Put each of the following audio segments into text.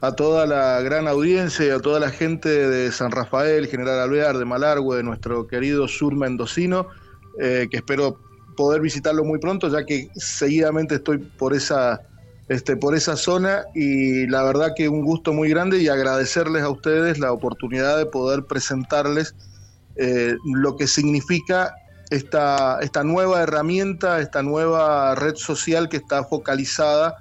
a toda la gran audiencia y a toda la gente de San Rafael, General Alvear, de Malargüe, de nuestro querido sur mendocino, eh, que espero poder visitarlo muy pronto, ya que seguidamente estoy por esa, este, por esa zona. Y la verdad que un gusto muy grande y agradecerles a ustedes la oportunidad de poder presentarles eh, lo que significa esta, esta nueva herramienta, esta nueva red social que está focalizada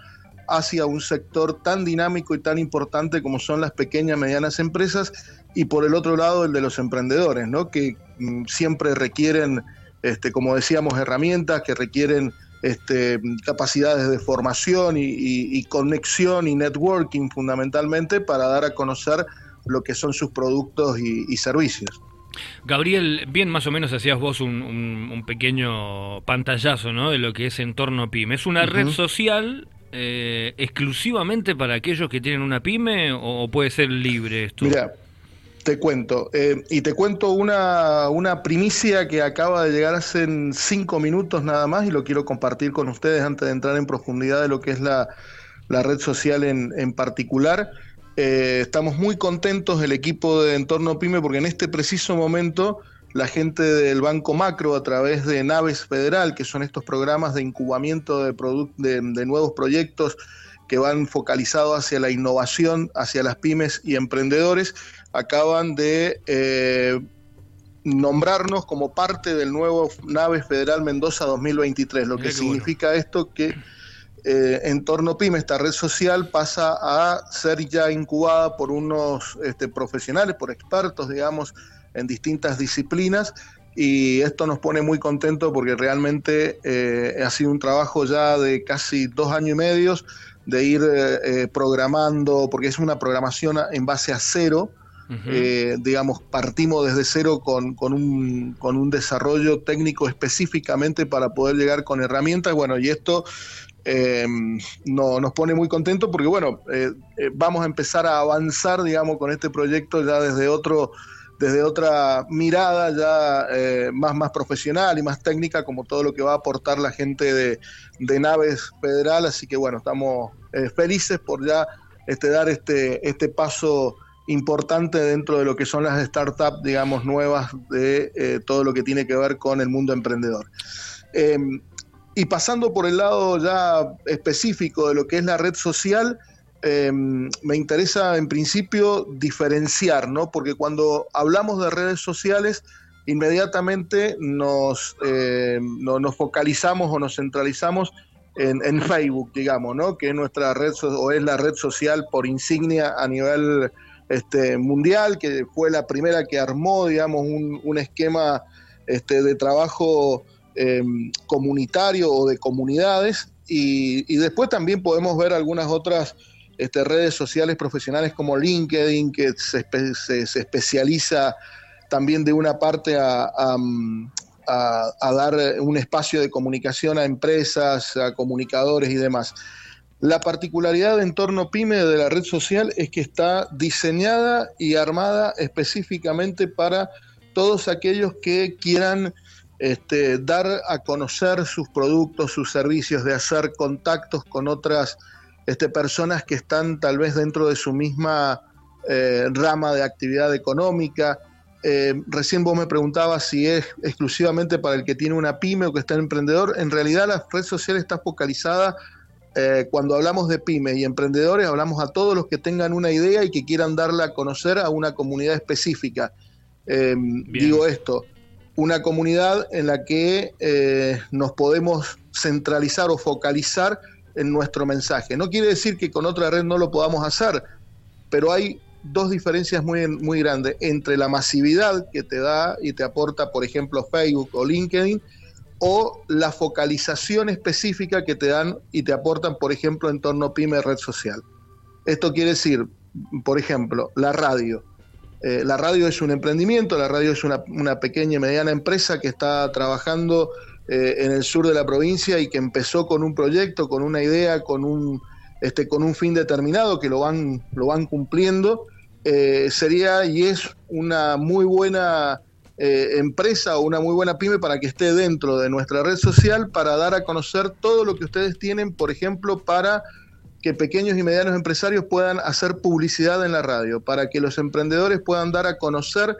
hacia un sector tan dinámico y tan importante como son las pequeñas y medianas empresas y por el otro lado el de los emprendedores, ¿no? que mm, siempre requieren, este, como decíamos, herramientas, que requieren este, capacidades de formación y, conexión y networking fundamentalmente para dar a conocer lo que son sus productos y, servicios. Gabriel, bien más o menos hacías vos un, pequeño pantallazo ¿no? de lo que es Entorno PYME. Es una red social eh, exclusivamente para aquellos que tienen una pyme o puede ser libre esto? Mira, te cuento, eh, y te cuento una, una primicia que acaba de llegar hace cinco minutos nada más y lo quiero compartir con ustedes antes de entrar en profundidad de lo que es la, red social en, en particular. Eh, estamos muy contentos el equipo de Entorno Pyme porque en este preciso momento la gente del Banco Macro a través de Naves Federal, que son estos programas de incubamiento de, de, nuevos proyectos que van focalizados hacia la innovación, hacia las pymes y emprendedores, acaban de eh, nombrarnos como parte del nuevo Naves Federal Mendoza 2023, lo que significa esto que eh, en torno PYME, esta red social pasa a ser ya incubada por unos este, profesionales, por expertos, digamos, en distintas disciplinas y esto nos pone muy contentos porque realmente eh, ha sido un trabajo ya de casi dos años y medio de ir eh, eh, programando, porque es una programación en base a cero, digamos, partimos desde cero con, con, un, con un desarrollo técnico específicamente para poder llegar con herramientas, bueno, y esto no, nos pone muy contentos porque, bueno, vamos a empezar a avanzar, digamos, con este proyecto ya desde otro desde otra mirada ya eh, más, más profesional y más técnica, como todo lo que va a aportar la gente de, Naves Federal. Así que bueno, estamos eh, felices por ya este, dar este, este paso importante dentro de lo que son las startups, digamos, nuevas de eh, todo lo que tiene que ver con el mundo emprendedor. Em, y pasando por el lado ya específico de lo que es la red social, Em, me interesa en principio diferenciar, ¿no? Porque cuando hablamos de redes sociales, inmediatamente nos, em, nos focalizamos o nos centralizamos en, Facebook, digamos, ¿no? Que es nuestra red o es la red social por insignia a nivel este, mundial, que fue la primera que armó, digamos, un, esquema este, de trabajo em, comunitario o de comunidades. Y, y después también podemos ver algunas otras este, redes sociales profesionales como LinkedIn, que se, especializa también de una parte a, dar un espacio de comunicación a empresas, a comunicadores y demás. La particularidad de entorno PyME de la red social es que está diseñada y armada específicamente para todos aquellos que quieran este, dar a conocer sus productos, sus servicios, de hacer contactos con otras este, personas que están tal vez dentro de su misma eh, rama de actividad económica. Eh, recién vos me preguntabas si es exclusivamente para el que tiene una pyme o que está en emprendedor. En realidad la red social está focalizada eh, cuando hablamos de pyme y emprendedores, hablamos a todos los que tengan una idea y que quieran darla a conocer a una comunidad específica. digo esto, una comunidad en la que nos podemos centralizar o focalizar en nuestro mensaje. No quiere decir que con otra red no lo podamos hacer, pero hay dos diferencias muy, muy grandes entre la masividad que te da y te aporta, por ejemplo, Facebook o LinkedIn, o la focalización específica que te dan y te aportan, por ejemplo, en torno a pyme red social. Esto quiere decir, por ejemplo, la radio. Eh, la radio es un emprendimiento, la radio es una, una pequeña y mediana empresa que está trabajando eh, en el sur de la provincia y que empezó con un proyecto, con una idea, con un, este, con un fin determinado que lo van, lo van cumpliendo, eh, sería y es una muy buena eh, empresa o una muy buena pyme para que esté dentro de nuestra red social para dar a conocer todo lo que ustedes tienen, por ejemplo, para que pequeños y medianos empresarios puedan hacer publicidad en la radio, para que los emprendedores puedan dar a conocer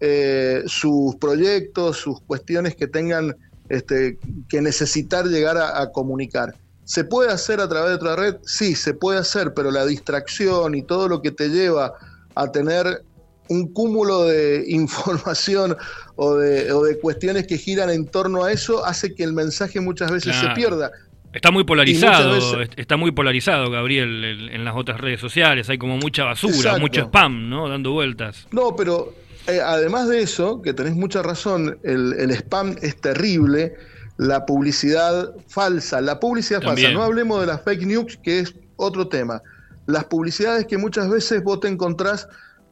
eh, sus proyectos, sus cuestiones que tengan este, que necesitar llegar a, comunicar. ¿Se puede hacer a través de otra red? Sí, se puede hacer, pero la distracción y todo lo que te lleva a tener un cúmulo de información o de, o de, cuestiones que giran en torno a eso hace que el mensaje muchas veces se pierda. Está muy polarizado, está muy polarizado, Gabriel, en, las otras redes sociales. Hay como mucha basura, mucho spam, ¿no? Dando vueltas. No, pero eh, además de eso, que tenés mucha razón, el, spam es terrible, la publicidad falsa, la publicidad falsa, no hablemos de las fake news, que es otro tema. Las publicidades que muchas veces vos te encontrás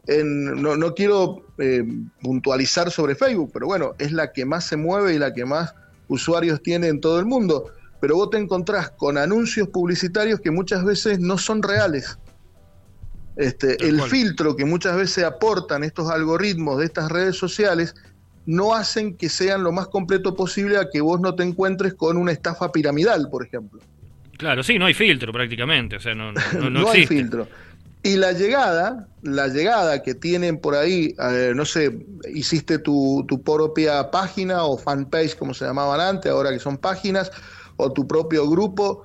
en, no, no quiero eh, puntualizar sobre Facebook, pero bueno, es la que más se mueve y la que más usuarios tiene en todo el mundo. Pero vos te encontrás con anuncios publicitarios que muchas veces no son reales. Este, el filtro que muchas veces aportan estos algoritmos de estas redes sociales no hacen que sean lo más completo posible a que vos no te encuentres con una estafa piramidal, por ejemplo. Claro, sí, no hay filtro prácticamente, o sea, no, no, hay filtro. Y la llegada, la llegada que tienen por ahí, no sé, hiciste tu, tu propia página o fanpage como se llamaban antes, ahora que son páginas, o tu propio grupo,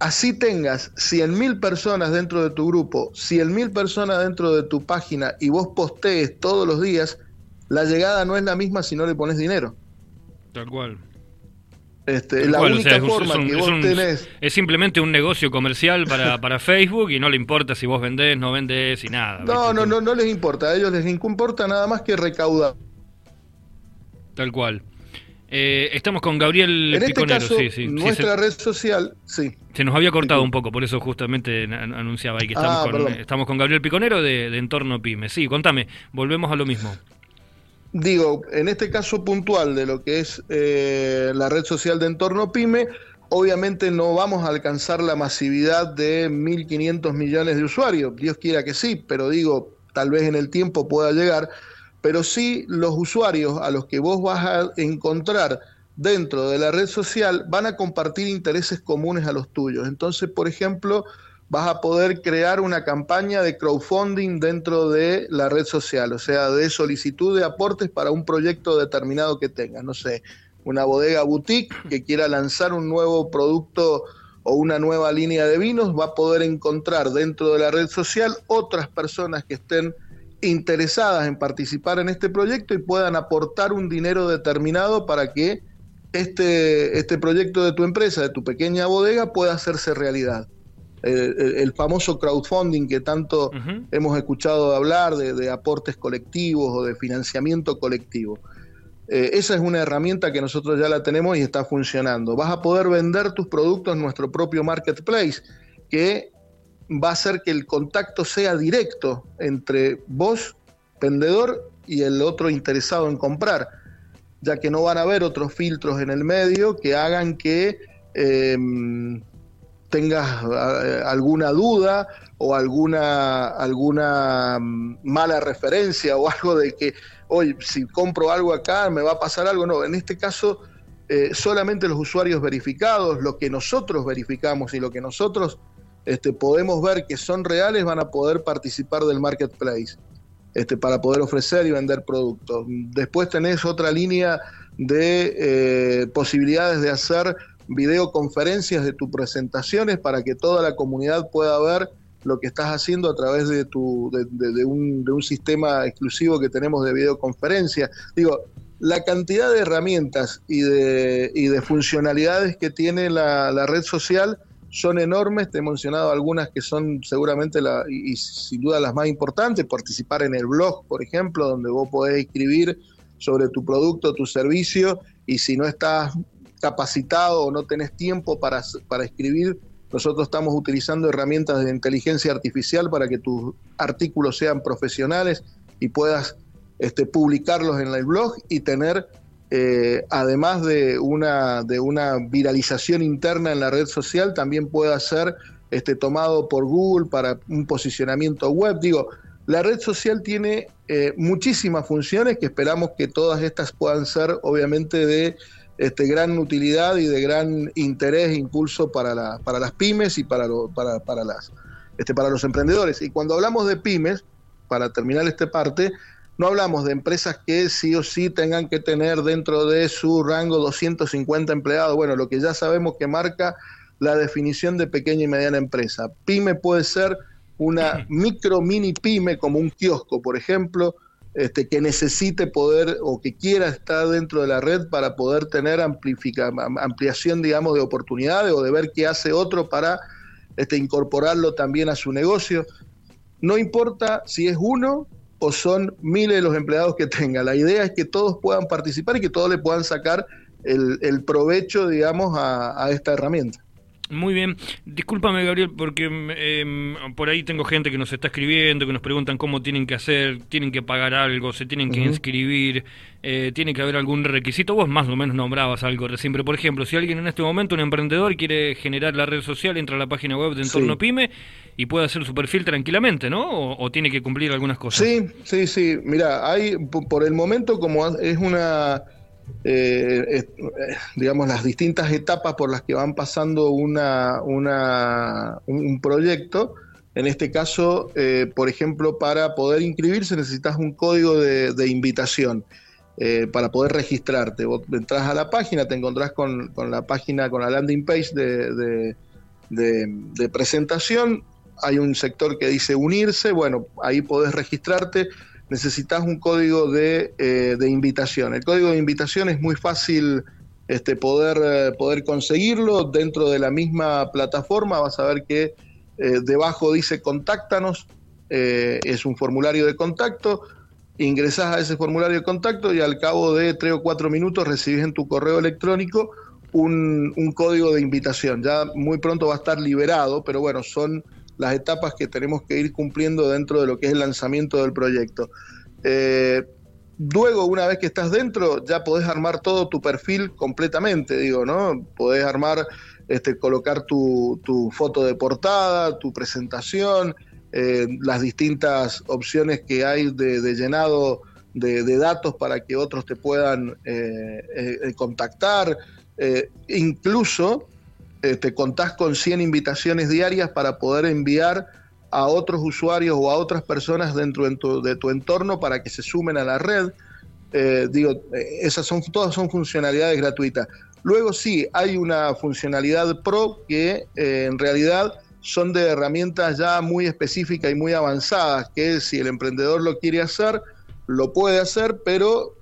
así tengas 100.000 personas dentro de tu grupo, 100.000 personas dentro de tu página y vos postees todos los días, la llegada no es la misma si no le pones dinero. Tal cual. Este, la única forma que vos tenés. Es simplemente un negocio comercial para, para Facebook y no le importa si vos vendés, no vendés y nada. No, no, no, no les importa. A ellos les importa nada más que recaudar. Tal cual. Eh, estamos con Gabriel en este Caso, nuestra red social, sí. Se nos había cortado un poco, por eso justamente anunciaba ahí que estamos, ah, con, estamos con Gabriel Piconero de, Entorno Pyme. Sí, contame, volvemos a lo mismo. Digo, en este caso puntual de lo que es eh, la red social de Entorno Pyme, obviamente no vamos a alcanzar la masividad de 1.500 millones de usuarios. Dios quiera que sí, pero digo, tal vez en el tiempo pueda llegar pero sí los usuarios a los que vos vas a encontrar dentro de la red social van a compartir intereses comunes a los tuyos. Entonces, por ejemplo, vas a poder crear una campaña de crowdfunding dentro de la red social, o sea, de solicitud de aportes para un proyecto determinado que tengas. No sé, una bodega boutique que quiera lanzar un nuevo producto o una nueva línea de vinos, va a poder encontrar dentro de la red social otras personas que estén interesadas en participar en este proyecto y puedan aportar un dinero determinado para que este, este proyecto de tu empresa, de tu pequeña bodega, pueda hacerse realidad. El, famoso crowdfunding que tanto hemos escuchado hablar de, aportes colectivos o de financiamiento colectivo. Eh, esa es una herramienta que nosotros ya la tenemos y está funcionando. Vas a poder vender tus productos en nuestro propio marketplace, que va a hacer que el contacto sea directo entre vos, vendedor, y el otro interesado en comprar, ya que no van a haber otros filtros en el medio que hagan que em, tengas alguna duda o alguna, alguna mm, mala referencia o algo de que, oye, si compro algo acá me va a pasar algo. No, en este caso... Eh, solamente los usuarios verificados, lo que nosotros verificamos y lo que nosotros este, podemos ver que son reales, van a poder participar del marketplace este, para poder ofrecer y vender productos. Después tenés otra línea de eh, posibilidades de hacer videoconferencias de tus presentaciones para que toda la comunidad pueda ver lo que estás haciendo a través de, tu, de, un, sistema exclusivo que tenemos de videoconferencia. Digo, la cantidad de herramientas y de, y de funcionalidades que tiene la, la red social son enormes, te he mencionado algunas que son seguramente la, y, sin duda las más importantes, participar en el blog, por ejemplo, donde vos podés escribir sobre tu producto, tu servicio, y si no estás capacitado o no tenés tiempo para, para escribir, nosotros estamos utilizando herramientas de inteligencia artificial para que tus artículos sean profesionales y puedas este, publicarlos en el blog y tener eh, además de una, de una viralización interna en la red social, también pueda ser este, tomado por Google para un posicionamiento web. Digo, la red social tiene eh, muchísimas funciones que esperamos que todas estas puedan ser, obviamente, de este, gran utilidad y de gran interés e impulso para, para las pymes y para, para, para, las, este, para los emprendedores. Y cuando hablamos de pymes, para terminar esta parte, no hablamos de empresas que sí o sí tengan que tener dentro de su rango 250 empleados, bueno, lo que ya sabemos que marca la definición de pequeña y mediana empresa. Pyme puede ser una micro mini pyme como un kiosco, por ejemplo, este, que necesite poder o que quiera estar dentro de la red para poder tener ampliación, digamos, de oportunidades o de ver qué hace otro para este, incorporarlo también a su negocio. No importa si es uno o son miles de los empleados que tenga. La idea es que todos puedan participar y que todos le puedan sacar el, provecho, digamos, a esta herramienta. Muy bien. Discúlpame, Gabriel, porque em, por ahí tengo gente que nos está escribiendo, que nos preguntan cómo tienen que hacer, tienen que pagar algo, se tienen que inscribir, eh, tiene que haber algún requisito. Vos más o menos nombrabas algo recién, pero por ejemplo, si alguien en este momento, un emprendedor, quiere generar la red social, entra a la página web de Entorno Pyme y puede hacer su perfil tranquilamente, ¿no? O, tiene que cumplir algunas cosas. Sí, sí, sí. Mira, hay por el momento, como es una eh, eh, digamos, las distintas etapas por las que van pasando una, un proyecto. En este caso, eh, por ejemplo, para poder inscribirse necesitas un código de, invitación para poder registrarte. Vos entras a la página, te encontrás con, la página, con la landing page de, de presentación. Hay un sector que dice unirse, bueno, ahí podés registrarte necesitas un código de, eh, de, invitación. El código de invitación es muy fácil este, poder, eh, poder conseguirlo dentro de la misma plataforma. Vas a ver que eh, debajo dice contáctanos, es un formulario de contacto. Ingresás a ese formulario de contacto y al cabo de tres o cuatro minutos recibes en tu correo electrónico un, un código de invitación. Ya muy pronto va a estar liberado, pero bueno, son las etapas que tenemos que ir cumpliendo dentro de lo que es el lanzamiento del proyecto. Eh, luego, una vez que estás dentro, ya podés armar todo tu perfil completamente, digo, ¿no? Podés armar, este, colocar tu, foto de portada, tu presentación, eh, las distintas opciones que hay de, llenado de, datos para que otros te puedan eh, contactar. incluso te este, contás con 100 invitaciones diarias para poder enviar a otros usuarios o a otras personas dentro de tu, entorno para que se sumen a la red. Eh, digo, eh, esas son todas son funcionalidades gratuitas. Luego sí, hay una funcionalidad pro que eh, en realidad son de herramientas ya muy específicas y muy avanzadas, que si el emprendedor lo quiere hacer, lo puede hacer, pero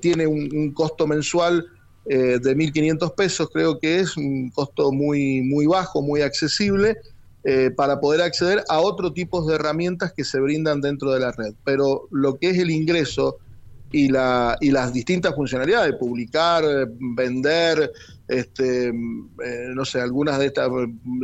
tiene un costo mensual eh, de 1.500 pesos, creo que es un costo muy, muy bajo, muy accesible, eh, para poder acceder a otro tipo de herramientas que se brindan dentro de la red. Pero lo que es el ingreso y, la, y las distintas funcionalidades, publicar, vender, este, eh, no sé, algunas de estas,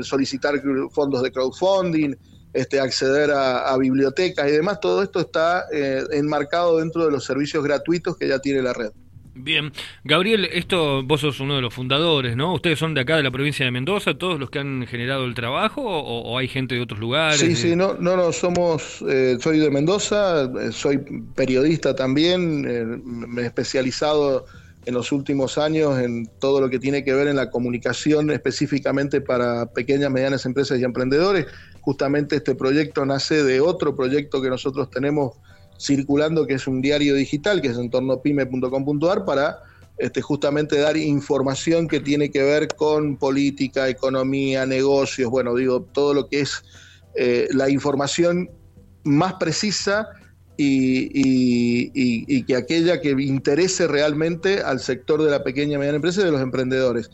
solicitar fondos de crowdfunding, este, acceder a, a bibliotecas y demás, todo esto está enmarcado dentro de los servicios gratuitos que ya tiene la red. Bien, Gabriel, esto vos sos uno de los fundadores, ¿no? ¿Ustedes son de acá, de la provincia de Mendoza, todos los que han generado el trabajo o, hay gente de otros lugares? Sí, sí, no, no, no, somos, eh, soy de Mendoza, eh, soy periodista también, eh, me he especializado en los últimos años en todo lo que tiene que ver en la comunicación específicamente para pequeñas, medianas empresas y emprendedores. Justamente este proyecto nace de otro proyecto que nosotros tenemos circulando, que es un diario digital, que es entornopyme.com.ar, para este, justamente dar información que tiene que ver con política, economía, negocios, bueno, digo, todo lo que es eh, la información más precisa y, que aquella que interese realmente al sector de la pequeña y mediana empresa y de los emprendedores.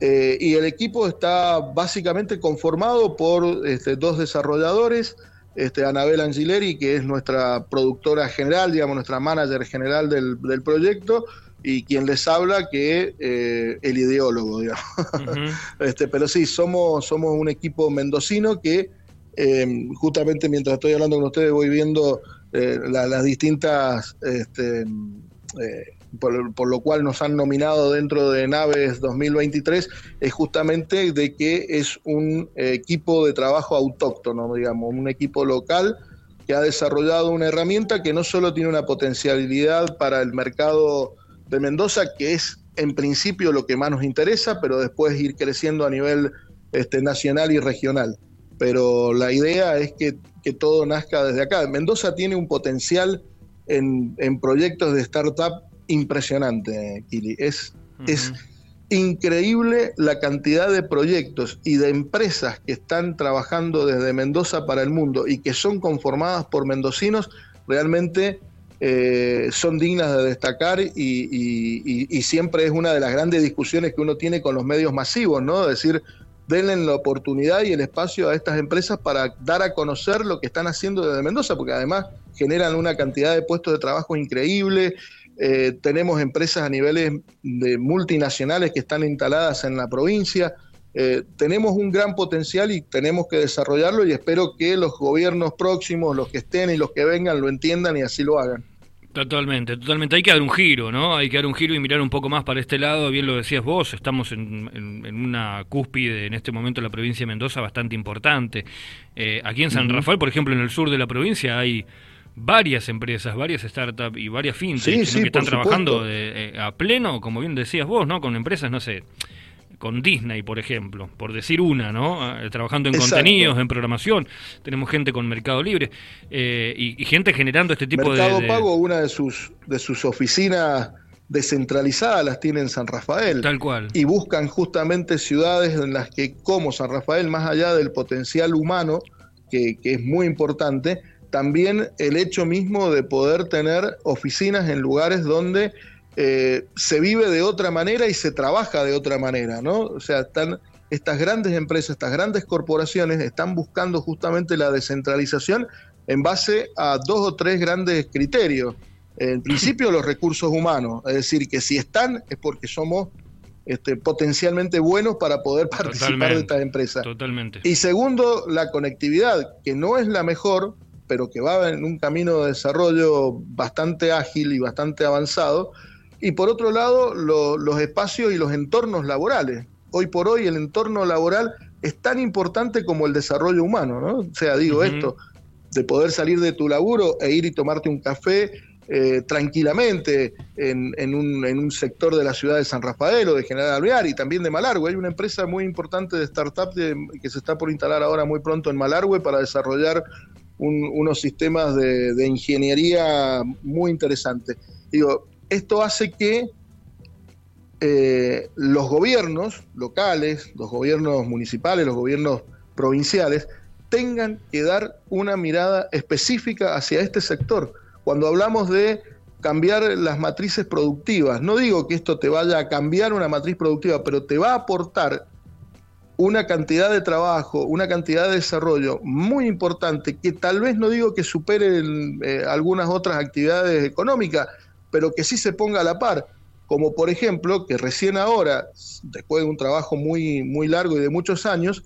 Eh, y el equipo está básicamente conformado por este, dos desarrolladores, este, Anabel Angileri, que es nuestra productora general, digamos, nuestra manager general del, proyecto, y quien les habla que eh, el ideólogo, digamos. este, pero sí, somos, somos un equipo mendocino que eh, justamente mientras estoy hablando con ustedes voy viendo eh, las distintas este, por, lo cual nos han nominado dentro de Naves 2023, es justamente de que es un equipo de trabajo autóctono, digamos, un equipo local que ha desarrollado una herramienta que no solo tiene una potencialidad para el mercado de Mendoza, que es en principio lo que más nos interesa, pero después ir creciendo a nivel este, nacional y regional. Pero la idea es que, todo nazca desde acá. Mendoza tiene un potencial en, proyectos de startup impresionante, Kili. Es, es increíble la cantidad de proyectos y de empresas que están trabajando desde Mendoza para el mundo y que son conformadas por mendocinos, realmente eh, son dignas de destacar y, siempre es una de las grandes discusiones que uno tiene con los medios masivos, ¿no? decir, denle la oportunidad y el espacio a estas empresas para dar a conocer lo que están haciendo desde Mendoza, porque además generan una cantidad de puestos de trabajo increíble, eh, tenemos empresas a niveles de multinacionales que están instaladas en la provincia. Eh, tenemos un gran potencial y tenemos que desarrollarlo y espero que los gobiernos próximos, los que estén y los que vengan, lo entiendan y así lo hagan. Totalmente, totalmente. Hay que dar un giro, ¿no? Hay que dar un giro y mirar un poco más para este lado. Bien lo decías vos, estamos en, una cúspide en este momento en la provincia de Mendoza bastante importante. Eh, aquí en San Rafael, por ejemplo, en el sur de la provincia hay varias empresas, varias startups y varias fintechs que están trabajando eh, a pleno, como bien decías vos, ¿no? Con empresas, no sé, con Disney, por ejemplo, por decir una, ¿no? Eh, trabajando en contenidos, en programación. Tenemos gente con Mercado Libre eh, y, gente generando este tipo de... Mercado Pago, una de sus, de sus oficinas descentralizadas las tiene en San Rafael. Tal cual. Y buscan justamente ciudades en las que, como San Rafael, más allá del potencial humano, que, que es muy importante, también el hecho mismo de poder tener oficinas en lugares donde eh, se vive de otra manera y se trabaja de otra manera, ¿no? O sea, están estas grandes empresas, estas grandes corporaciones están buscando justamente la descentralización en base a dos o tres grandes criterios. En principio, los recursos humanos, es decir, que si están es porque somos este, potencialmente buenos para poder participar de estas empresas. Totalmente. Y segundo, la conectividad, que no es la mejor, pero que va en un camino de desarrollo bastante ágil y bastante avanzado. Y por otro lado, los espacios y los entornos laborales. Hoy por hoy el entorno laboral es tan importante como el desarrollo humano, ¿no? O sea, digo esto, de poder salir de tu laburo e ir y tomarte un café eh, tranquilamente en, un, sector de la ciudad de San Rafael o de General Alvear y también de Malargüe. Hay una empresa muy importante de startup que se está por instalar ahora muy pronto en Malargüe para desarrollar unos sistemas de, ingeniería muy interesantes. Digo, esto hace que eh, los gobiernos locales, los gobiernos municipales, los gobiernos provinciales, tengan que dar una mirada específica hacia este sector. Cuando hablamos de cambiar las matrices productivas, no digo que esto te vaya a cambiar una matriz productiva, pero te va a aportar una cantidad de trabajo, una cantidad de desarrollo muy importante que tal vez no digo que supere eh, algunas otras actividades económicas, pero que sí se ponga a la par, como por ejemplo que recién ahora, después de un trabajo muy, muy largo y de muchos años,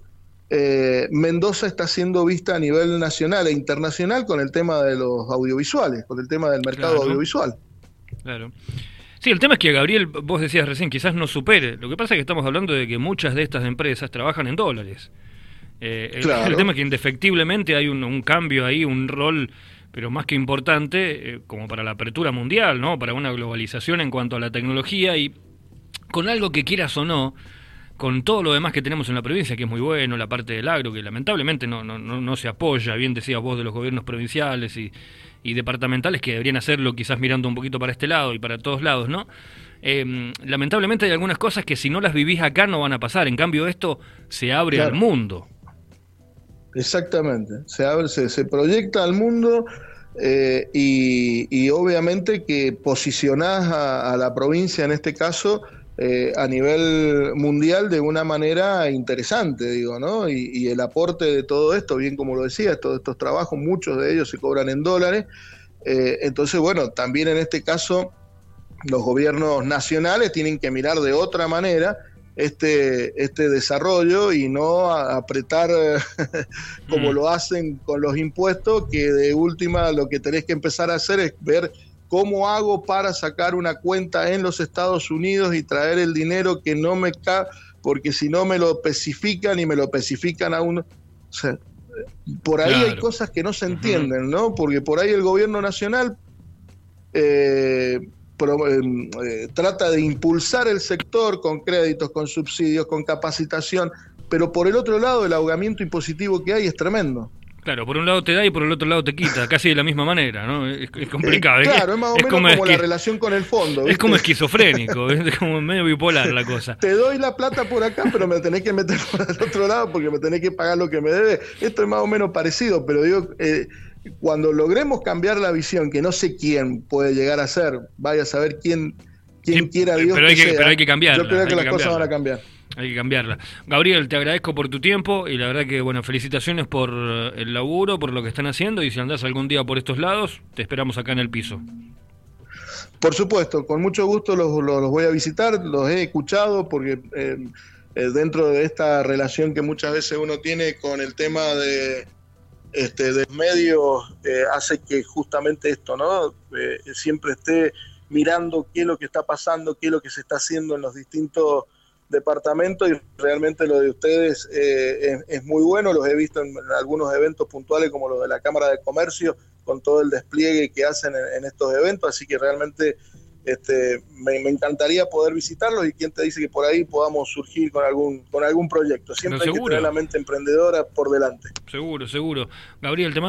eh, Mendoza está siendo vista a nivel nacional e internacional con el tema de los audiovisuales, con el tema del mercado audiovisual. Claro. Sí, el tema es que Gabriel, vos decías recién, quizás no supere. Lo que pasa es que estamos hablando de que muchas de estas empresas trabajan en dólares. Eh, el, tema es que indefectiblemente hay un, cambio ahí, un rol, pero más que importante, eh, como para la apertura mundial, ¿no? Para una globalización en cuanto a la tecnología y con algo que quieras o no, con todo lo demás que tenemos en la provincia, que es muy bueno, la parte del agro, que lamentablemente no, no, no, no se apoya, bien decías vos de los gobiernos provinciales y y departamentales que deberían hacerlo quizás mirando un poquito para este lado y para todos lados, ¿no? Em, lamentablemente hay algunas cosas que si no las vivís acá no van a pasar, en cambio esto se abre al mundo. Exactamente, se, abre, se, proyecta al mundo eh, y, obviamente que posicionás a, la provincia en este caso eh, a nivel mundial de una manera interesante, digo, ¿no? Y, el aporte de todo esto, bien como lo decía, todos estos trabajos, muchos de ellos se cobran en dólares. Eh, entonces, bueno, también en este caso los gobiernos nacionales tienen que mirar de otra manera este, este desarrollo y no apretar como mm. lo hacen con los impuestos, que de última lo que tenés que empezar a hacer es ver ¿Cómo hago para sacar una cuenta en los Estados Unidos y traer el dinero que no me cae? Porque si no me lo especifican y me lo especifican a uno. O sea, por ahí hay cosas que no se entienden, ¿no? Porque por ahí el gobierno nacional eh, eh, trata de impulsar el sector con créditos, con subsidios, con capacitación, pero por el otro lado el ahogamiento impositivo que hay es tremendo. Claro, por un lado te da y por el otro lado te quita, casi de la misma manera, ¿no? Es, complicado. claro, es, más o menos como, la relación con el fondo. Es como esquizofrénico, es como medio bipolar la cosa. Te doy la plata por acá, pero me tenés que meter por el otro lado porque me tenés que pagar lo que me debe. Esto es más o menos parecido, pero digo, eh, cuando logremos cambiar la visión, que no sé quién puede llegar a ser, vaya a saber quién, quién quiera Dios pero hay que, pero hay que cambiarla. Yo creo que, las cosas van a cambiar. Hay que cambiarla. Gabriel, te agradezco por tu tiempo y la verdad que, bueno, felicitaciones por el laburo, por lo que están haciendo y si andás algún día por estos lados, te esperamos acá en el piso. Por supuesto, con mucho gusto los, los, voy a visitar, los he escuchado porque eh, eh, dentro de esta relación que muchas veces uno tiene con el tema de, este, de medios eh, hace que justamente esto, ¿no? siempre esté mirando qué es lo que está pasando, qué es lo que se está haciendo en los distintos departamento y realmente lo de ustedes eh, es, muy bueno, los he visto en, algunos eventos puntuales como los de la Cámara de Comercio, con todo el despliegue que hacen en, estos eventos, así que realmente este, me, encantaría poder visitarlos y quien te dice que por ahí podamos surgir con algún con algún proyecto. Siempre hay que tener la mente emprendedora por delante. Seguro, seguro. Gabriel, te